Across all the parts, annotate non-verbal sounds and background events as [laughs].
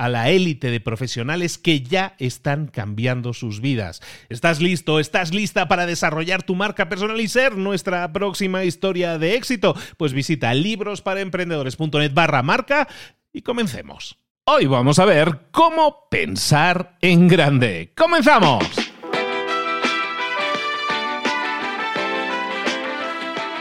a la élite de profesionales que ya están cambiando sus vidas. ¿Estás listo? ¿Estás lista para desarrollar tu marca personal y ser nuestra próxima historia de éxito? Pues visita librosparaemprendedores.net barra marca y comencemos. Hoy vamos a ver cómo pensar en grande. ¡Comenzamos!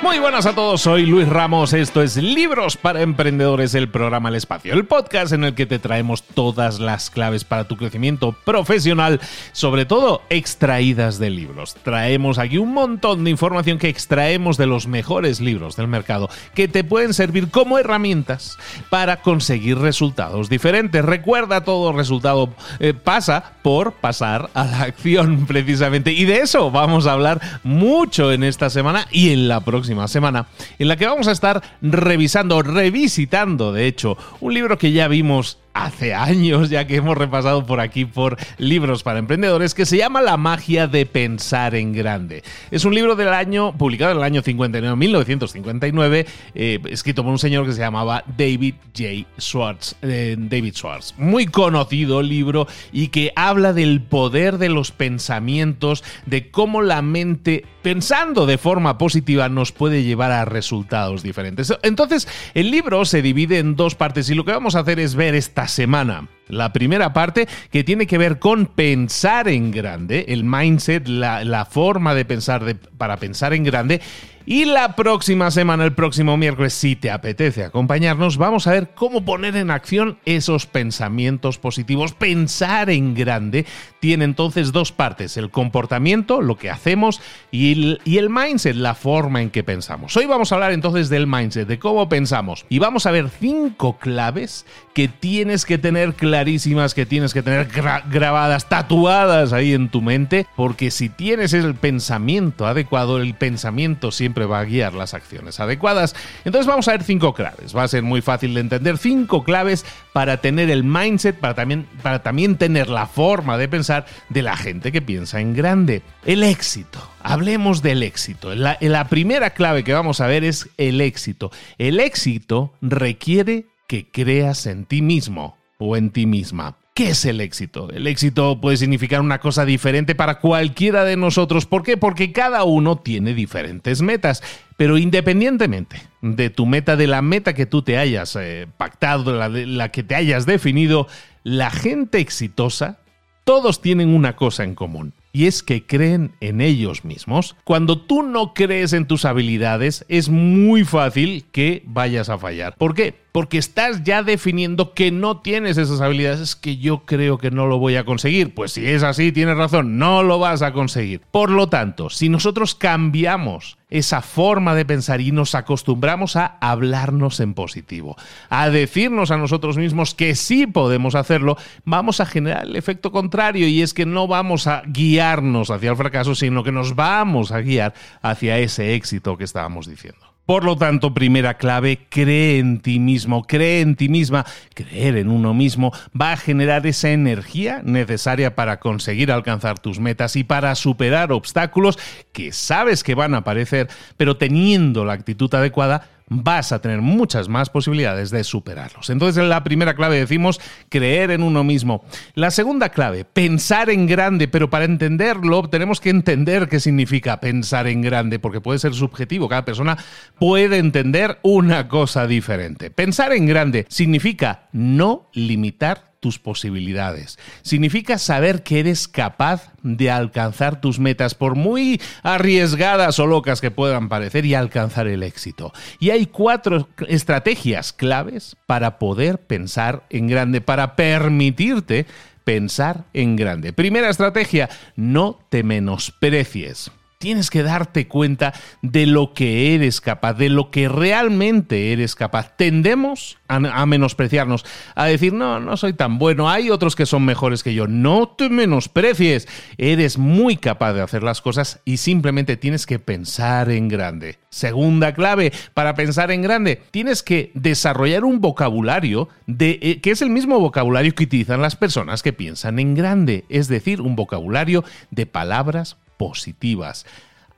Muy buenas a todos, soy Luis Ramos, esto es Libros para Emprendedores, el programa El Espacio, el podcast en el que te traemos todas las claves para tu crecimiento profesional, sobre todo extraídas de libros. Traemos aquí un montón de información que extraemos de los mejores libros del mercado, que te pueden servir como herramientas para conseguir resultados diferentes. Recuerda, todo resultado eh, pasa por pasar a la acción precisamente, y de eso vamos a hablar mucho en esta semana y en la próxima semana, en la que vamos a estar revisando, revisitando, de hecho, un libro que ya vimos hace años, ya que hemos repasado por aquí por libros para emprendedores, que se llama La magia de pensar en grande. Es un libro del año, publicado en el año 59, 1959, eh, escrito por un señor que se llamaba David J. Schwartz. Eh, David Schwartz. Muy conocido libro y que habla del poder de los pensamientos, de cómo la mente, pensando de forma positiva, nos puede llevar a resultados diferentes. Entonces, el libro se divide en dos partes y lo que vamos a hacer es ver esta semana. La primera parte que tiene que ver con pensar en grande, el mindset, la, forma de pensar para pensar en grande. Y la próxima semana, el próximo miércoles, si te apetece acompañarnos, vamos a ver cómo poner en acción esos pensamientos positivos. Pensar en grande tiene entonces dos partes, el comportamiento, lo que hacemos, y el, y el mindset, la forma en que pensamos. Hoy vamos a hablar entonces del mindset, de cómo pensamos. Y vamos a ver cinco claves que tienes que tener clarísimas, que tienes que tener grabadas, tatuadas ahí en tu mente, porque si tienes el pensamiento adecuado, el pensamiento siempre va a guiar las acciones adecuadas. Entonces vamos a ver cinco claves. Va a ser muy fácil de entender. Cinco claves para tener el mindset, para también, para también tener la forma de pensar de la gente que piensa en grande. El éxito. Hablemos del éxito. La, la primera clave que vamos a ver es el éxito. El éxito requiere que creas en ti mismo o en ti misma. ¿Qué es el éxito? El éxito puede significar una cosa diferente para cualquiera de nosotros. ¿Por qué? Porque cada uno tiene diferentes metas. Pero independientemente de tu meta, de la meta que tú te hayas eh, pactado, la, la que te hayas definido, la gente exitosa, todos tienen una cosa en común y es que creen en ellos mismos. Cuando tú no crees en tus habilidades, es muy fácil que vayas a fallar. ¿Por qué? porque estás ya definiendo que no tienes esas habilidades. Es que yo creo que no lo voy a conseguir. Pues si es así, tienes razón, no lo vas a conseguir. Por lo tanto, si nosotros cambiamos esa forma de pensar y nos acostumbramos a hablarnos en positivo, a decirnos a nosotros mismos que sí podemos hacerlo, vamos a generar el efecto contrario y es que no vamos a guiarnos hacia el fracaso, sino que nos vamos a guiar hacia ese éxito que estábamos diciendo. Por lo tanto, primera clave, cree en ti mismo, cree en ti misma. Creer en uno mismo va a generar esa energía necesaria para conseguir alcanzar tus metas y para superar obstáculos que sabes que van a aparecer, pero teniendo la actitud adecuada, vas a tener muchas más posibilidades de superarlos. Entonces, en la primera clave decimos creer en uno mismo. La segunda clave, pensar en grande, pero para entenderlo tenemos que entender qué significa pensar en grande, porque puede ser subjetivo, cada persona puede entender una cosa diferente. Pensar en grande significa no limitar tus posibilidades. Significa saber que eres capaz de alcanzar tus metas, por muy arriesgadas o locas que puedan parecer, y alcanzar el éxito. Y hay cuatro estrategias claves para poder pensar en grande, para permitirte pensar en grande. Primera estrategia, no te menosprecies. Tienes que darte cuenta de lo que eres capaz, de lo que realmente eres capaz. Tendemos a, menospreciarnos, a decir, no, no soy tan bueno, hay otros que son mejores que yo. No te menosprecies, eres muy capaz de hacer las cosas y simplemente tienes que pensar en grande. Segunda clave para pensar en grande, tienes que desarrollar un vocabulario de, eh, que es el mismo vocabulario que utilizan las personas que piensan en grande, es decir, un vocabulario de palabras positivas.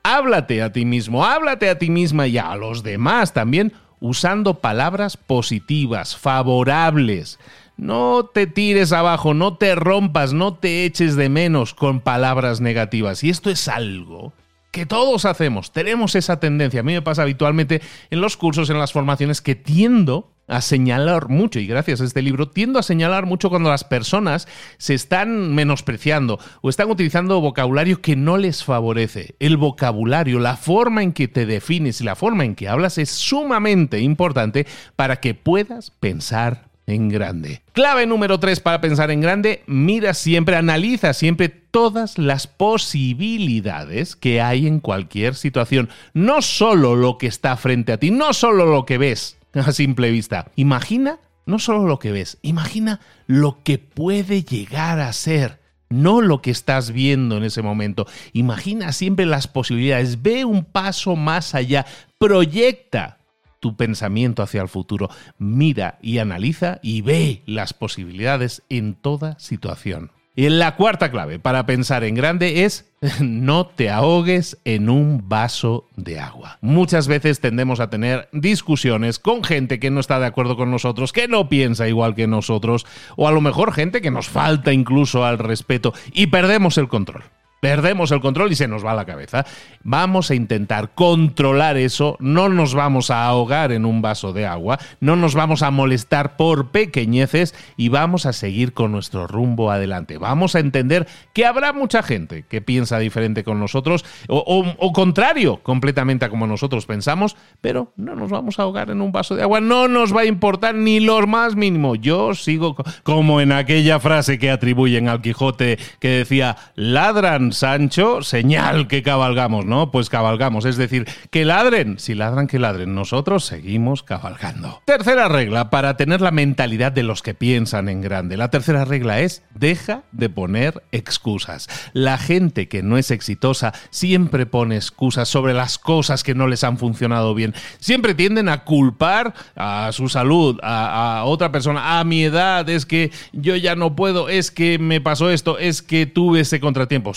Háblate a ti mismo, háblate a ti misma y a los demás también usando palabras positivas, favorables. No te tires abajo, no te rompas, no te eches de menos con palabras negativas. Y esto es algo que todos hacemos, tenemos esa tendencia. A mí me pasa habitualmente en los cursos, en las formaciones, que tiendo a señalar mucho, y gracias a este libro, tiendo a señalar mucho cuando las personas se están menospreciando o están utilizando vocabulario que no les favorece. El vocabulario, la forma en que te defines y la forma en que hablas es sumamente importante para que puedas pensar en grande. Clave número 3 para pensar en grande, mira siempre, analiza siempre todas las posibilidades que hay en cualquier situación. No solo lo que está frente a ti, no solo lo que ves [laughs] a simple vista. Imagina no solo lo que ves, imagina lo que puede llegar a ser no lo que estás viendo en ese momento. Imagina siempre las posibilidades, ve un paso más allá, proyecta tu pensamiento hacia el futuro. Mira y analiza y ve las posibilidades en toda situación. Y la cuarta clave para pensar en grande es [laughs] no te ahogues en un vaso de agua. Muchas veces tendemos a tener discusiones con gente que no está de acuerdo con nosotros, que no piensa igual que nosotros, o a lo mejor gente que nos falta incluso al respeto y perdemos el control. Perdemos el control y se nos va la cabeza. Vamos a intentar controlar eso, no nos vamos a ahogar en un vaso de agua, no nos vamos a molestar por pequeñeces y vamos a seguir con nuestro rumbo adelante. Vamos a entender que habrá mucha gente que piensa diferente con nosotros o, contrario completamente a como nosotros pensamos, pero no nos vamos a ahogar en un vaso de agua, no nos va a importar ni lo más mínimo. Yo sigo como en aquella frase que atribuyen al Quijote que decía, ladran Sancho, señal que cabalgamos, ¿no? Pues cabalgamos, es decir, que ladren, si ladran, que ladren, nosotros seguimos cabalgando. Tercera regla para tener la mentalidad de los que piensan en grande. La tercera regla es, deja de poner excusas. La gente que no es exitosa siempre pone excusas sobre las cosas que no les han funcionado bien. Siempre tienden a culpar a su salud, a, otra persona, a mi edad, es que yo ya no puedo, es que me pasó esto, es que tuve ese contratiempo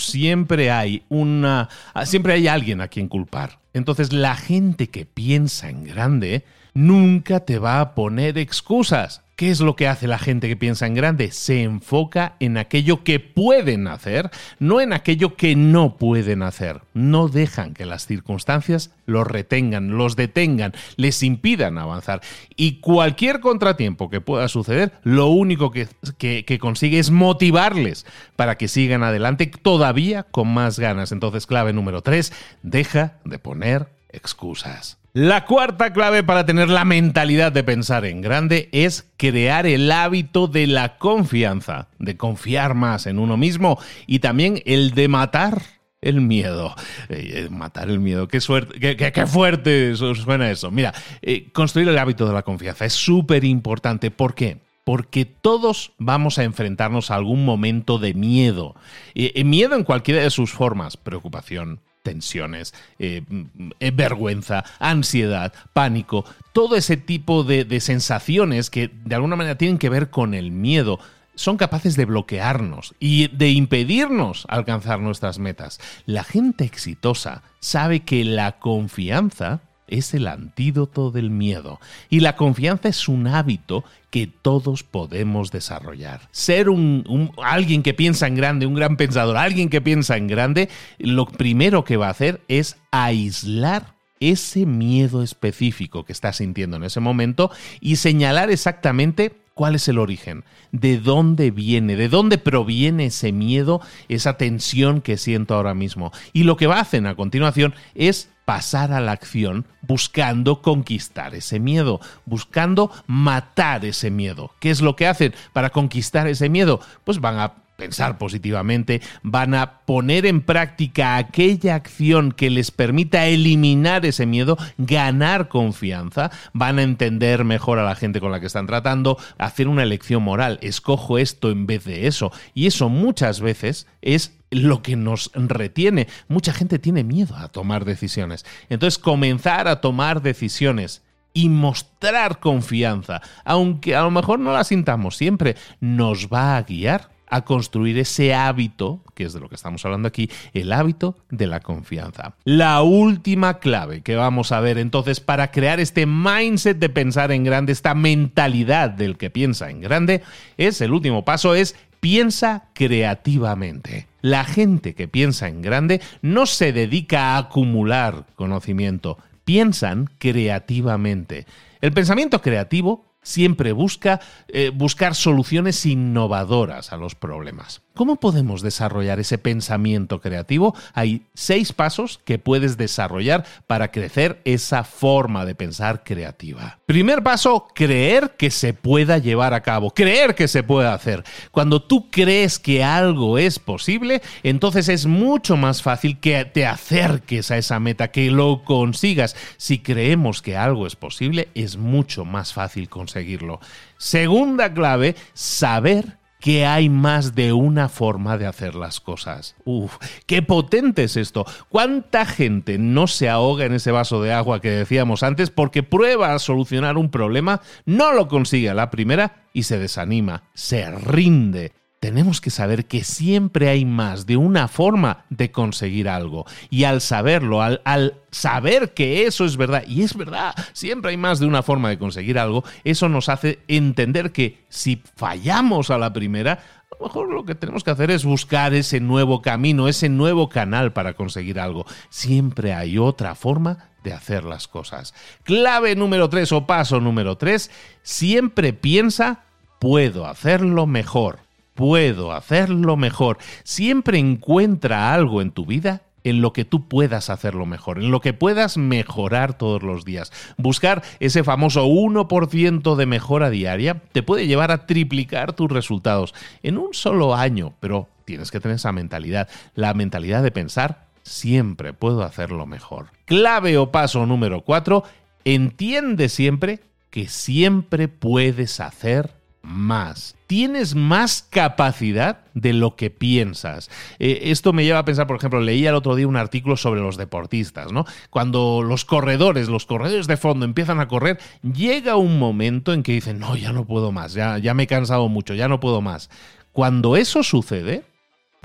hay una siempre hay alguien a quien culpar. Entonces la gente que piensa en grande nunca te va a poner excusas. ¿Qué es lo que hace la gente que piensa en grande? Se enfoca en aquello que pueden hacer, no en aquello que no pueden hacer. No dejan que las circunstancias los retengan, los detengan, les impidan avanzar. Y cualquier contratiempo que pueda suceder, lo único que, consigue es motivarles para que sigan adelante todavía con más ganas. Entonces, clave número tres, deja de poner excusas. La cuarta clave para tener la mentalidad de pensar en grande es crear el hábito de la confianza, de confiar más en uno mismo y también el de matar el miedo. Eh, matar el miedo, qué, suerte, qué, fuerte suena eso. Mira, eh, construir el hábito de la confianza es súper importante. ¿Por qué? Porque todos vamos a enfrentarnos a algún momento de miedo. Eh, miedo en cualquiera de sus formas. Preocupación, tensiones, eh, eh, vergüenza, ansiedad, pánico, todo ese tipo de sensaciones que de alguna manera tienen que ver con el miedo son capaces de bloquearnos y de impedirnos alcanzar nuestras metas. La gente exitosa sabe que la confianza es el antídoto del miedo y la confianza es un hábito que todos podemos desarrollar. Ser un, alguien que piensa en grande, un gran pensador, alguien que piensa en grande, lo primero que va a hacer es aislar ese miedo específico que está sintiendo en ese momento y señalar exactamente cuál es el origen, de dónde viene, de dónde proviene ese miedo, esa tensión que siento ahora mismo. Y lo que va a hacer a continuación es pasar a la acción buscando conquistar ese miedo, buscando matar ese miedo. ¿Qué es lo que hacen para conquistar ese miedo? Pues van a pensar positivamente, van a poner en práctica aquella acción que les permita eliminar ese miedo, ganar confianza, van a entender mejor a la gente con la que están tratando, hacer una elección moral, escojo esto en vez de eso. Y eso muchas veces es lo que nos retiene. Mucha gente tiene miedo a tomar decisiones. Entonces, comenzar a tomar decisiones y mostrar confianza, aunque a lo mejor no la sintamos siempre, nos va a guiar a construir ese hábito, que es de lo que estamos hablando aquí, el hábito de la confianza. La última clave que vamos a ver entonces para crear este mindset de pensar en grande, esta mentalidad del que piensa en grande, es el último paso, es piensa creativamente. La gente que piensa en grande no se dedica a acumular conocimiento, piensan creativamente. El pensamiento creativo siempre busca eh, buscar soluciones innovadoras a los problemas. ¿Cómo podemos desarrollar ese pensamiento creativo? Hay seis pasos que puedes desarrollar para crecer esa forma de pensar creativa. Primer paso, creer que se pueda llevar a cabo, creer que se pueda hacer. Cuando tú crees que algo es posible, entonces es mucho más fácil que te acerques a esa meta, que lo consigas. Si creemos que algo es posible, es mucho más fácil conseguirlo. Segunda clave, saber que hay más de una forma de hacer las cosas. Uf, qué potente es esto. ¿Cuánta gente no se ahoga en ese vaso de agua que decíamos antes porque prueba a solucionar un problema, no lo consigue a la primera y se desanima, se rinde? Tenemos que saber que siempre hay más de una forma de conseguir algo. Y al saberlo, al, saber que eso es verdad, y es verdad, siempre hay más de una forma de conseguir algo, eso nos hace entender que si fallamos a la primera, a lo mejor lo que tenemos que hacer es buscar ese nuevo camino, ese nuevo canal para conseguir algo. Siempre hay otra forma de hacer las cosas. Clave número 3 o paso número 3, siempre piensa, puedo hacerlo mejor puedo hacerlo mejor. Siempre encuentra algo en tu vida en lo que tú puedas hacerlo mejor, en lo que puedas mejorar todos los días. Buscar ese famoso 1% de mejora diaria te puede llevar a triplicar tus resultados en un solo año, pero tienes que tener esa mentalidad, la mentalidad de pensar, siempre puedo hacerlo mejor. Clave o paso número 4, entiende siempre que siempre puedes hacer más. Tienes más capacidad de lo que piensas. Eh, esto me lleva a pensar, por ejemplo, leía el otro día un artículo sobre los deportistas, ¿no? Cuando los corredores, los corredores de fondo empiezan a correr, llega un momento en que dicen, no, ya no puedo más, ya, ya me he cansado mucho, ya no puedo más. Cuando eso sucede,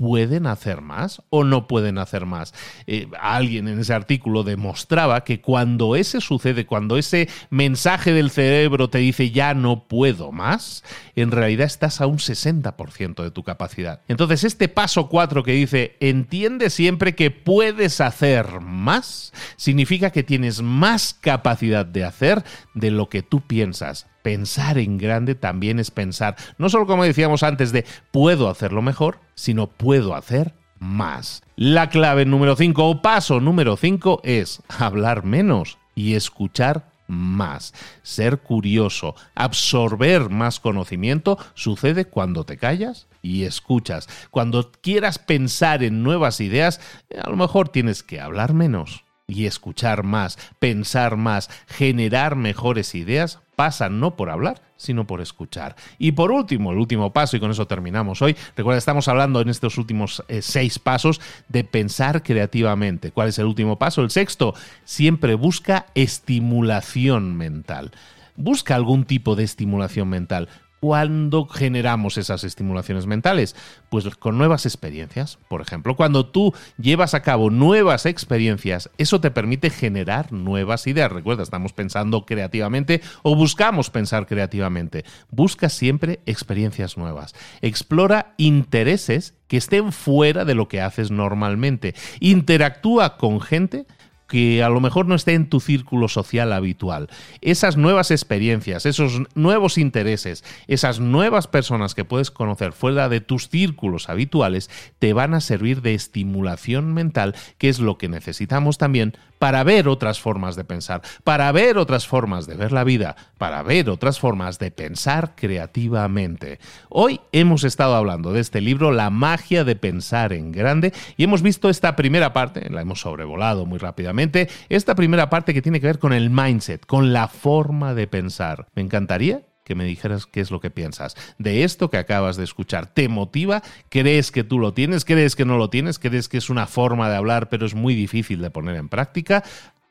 pueden hacer más o no pueden hacer más. Eh, alguien en ese artículo demostraba que cuando ese sucede, cuando ese mensaje del cerebro te dice ya no puedo más, en realidad estás a un 60% de tu capacidad. Entonces este paso 4 que dice entiende siempre que puedes hacer más, significa que tienes más capacidad de hacer de lo que tú piensas pensar en grande también es pensar, no solo como decíamos antes de puedo hacerlo mejor, sino puedo hacer más. La clave número 5 o paso número 5 es hablar menos y escuchar más. Ser curioso, absorber más conocimiento, sucede cuando te callas y escuchas. Cuando quieras pensar en nuevas ideas, a lo mejor tienes que hablar menos y escuchar más, pensar más, generar mejores ideas, pasan no por hablar, sino por escuchar. Y por último, el último paso, y con eso terminamos hoy, recuerda, estamos hablando en estos últimos eh, seis pasos de pensar creativamente. ¿Cuál es el último paso? El sexto, siempre busca estimulación mental. Busca algún tipo de estimulación mental. ¿Cuándo generamos esas estimulaciones mentales? Pues con nuevas experiencias. Por ejemplo, cuando tú llevas a cabo nuevas experiencias, eso te permite generar nuevas ideas. Recuerda, estamos pensando creativamente o buscamos pensar creativamente. Busca siempre experiencias nuevas. Explora intereses que estén fuera de lo que haces normalmente. Interactúa con gente que a lo mejor no esté en tu círculo social habitual. Esas nuevas experiencias, esos nuevos intereses, esas nuevas personas que puedes conocer fuera de tus círculos habituales, te van a servir de estimulación mental, que es lo que necesitamos también para ver otras formas de pensar, para ver otras formas de ver la vida, para ver otras formas de pensar creativamente. Hoy hemos estado hablando de este libro, La magia de pensar en grande, y hemos visto esta primera parte, la hemos sobrevolado muy rápidamente, esta primera parte que tiene que ver con el mindset, con la forma de pensar. Me encantaría que me dijeras qué es lo que piensas de esto que acabas de escuchar. ¿Te motiva? ¿Crees que tú lo tienes? ¿Crees que no lo tienes? ¿Crees que es una forma de hablar pero es muy difícil de poner en práctica?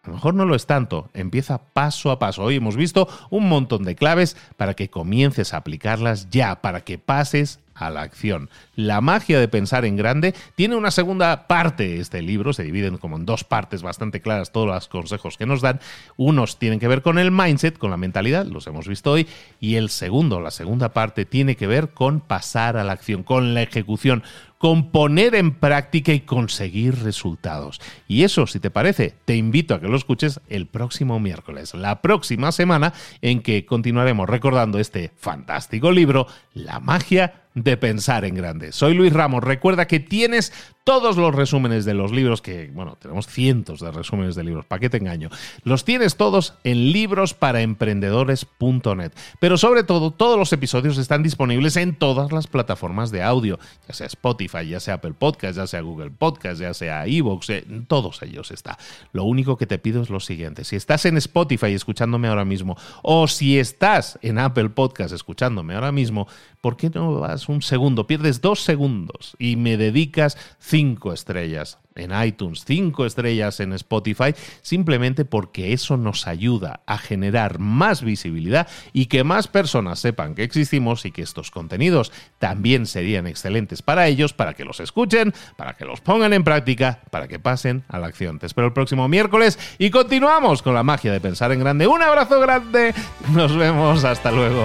A lo mejor no lo es tanto, empieza paso a paso. Hoy hemos visto un montón de claves para que comiences a aplicarlas ya, para que pases a la acción. La magia de pensar en grande tiene una segunda parte este libro, se dividen como en dos partes bastante claras todos los consejos que nos dan. Unos tienen que ver con el mindset, con la mentalidad, los hemos visto hoy, y el segundo, la segunda parte tiene que ver con pasar a la acción, con la ejecución, con poner en práctica y conseguir resultados. Y eso, si te parece, te invito a que lo escuches el próximo miércoles, la próxima semana, en que continuaremos recordando este fantástico libro, La magia de pensar en grande. Soy Luis Ramos. Recuerda que tienes todos los resúmenes de los libros, que, bueno, tenemos cientos de resúmenes de libros, ¿para qué te engaño? Los tienes todos en librosparaemprendedores.net. Pero sobre todo, todos los episodios están disponibles en todas las plataformas de audio, ya sea Spotify, ya sea Apple Podcast, ya sea Google Podcast, ya sea Evox, en todos ellos está. Lo único que te pido es lo siguiente, si estás en Spotify escuchándome ahora mismo, o si estás en Apple Podcast escuchándome ahora mismo, ¿por qué no vas un segundo, pierdes dos segundos y me dedicas cinco estrellas en iTunes, cinco estrellas en Spotify, simplemente porque eso nos ayuda a generar más visibilidad y que más personas sepan que existimos y que estos contenidos también serían excelentes para ellos, para que los escuchen, para que los pongan en práctica, para que pasen a la acción. Te espero el próximo miércoles y continuamos con la magia de pensar en grande. Un abrazo grande, nos vemos, hasta luego.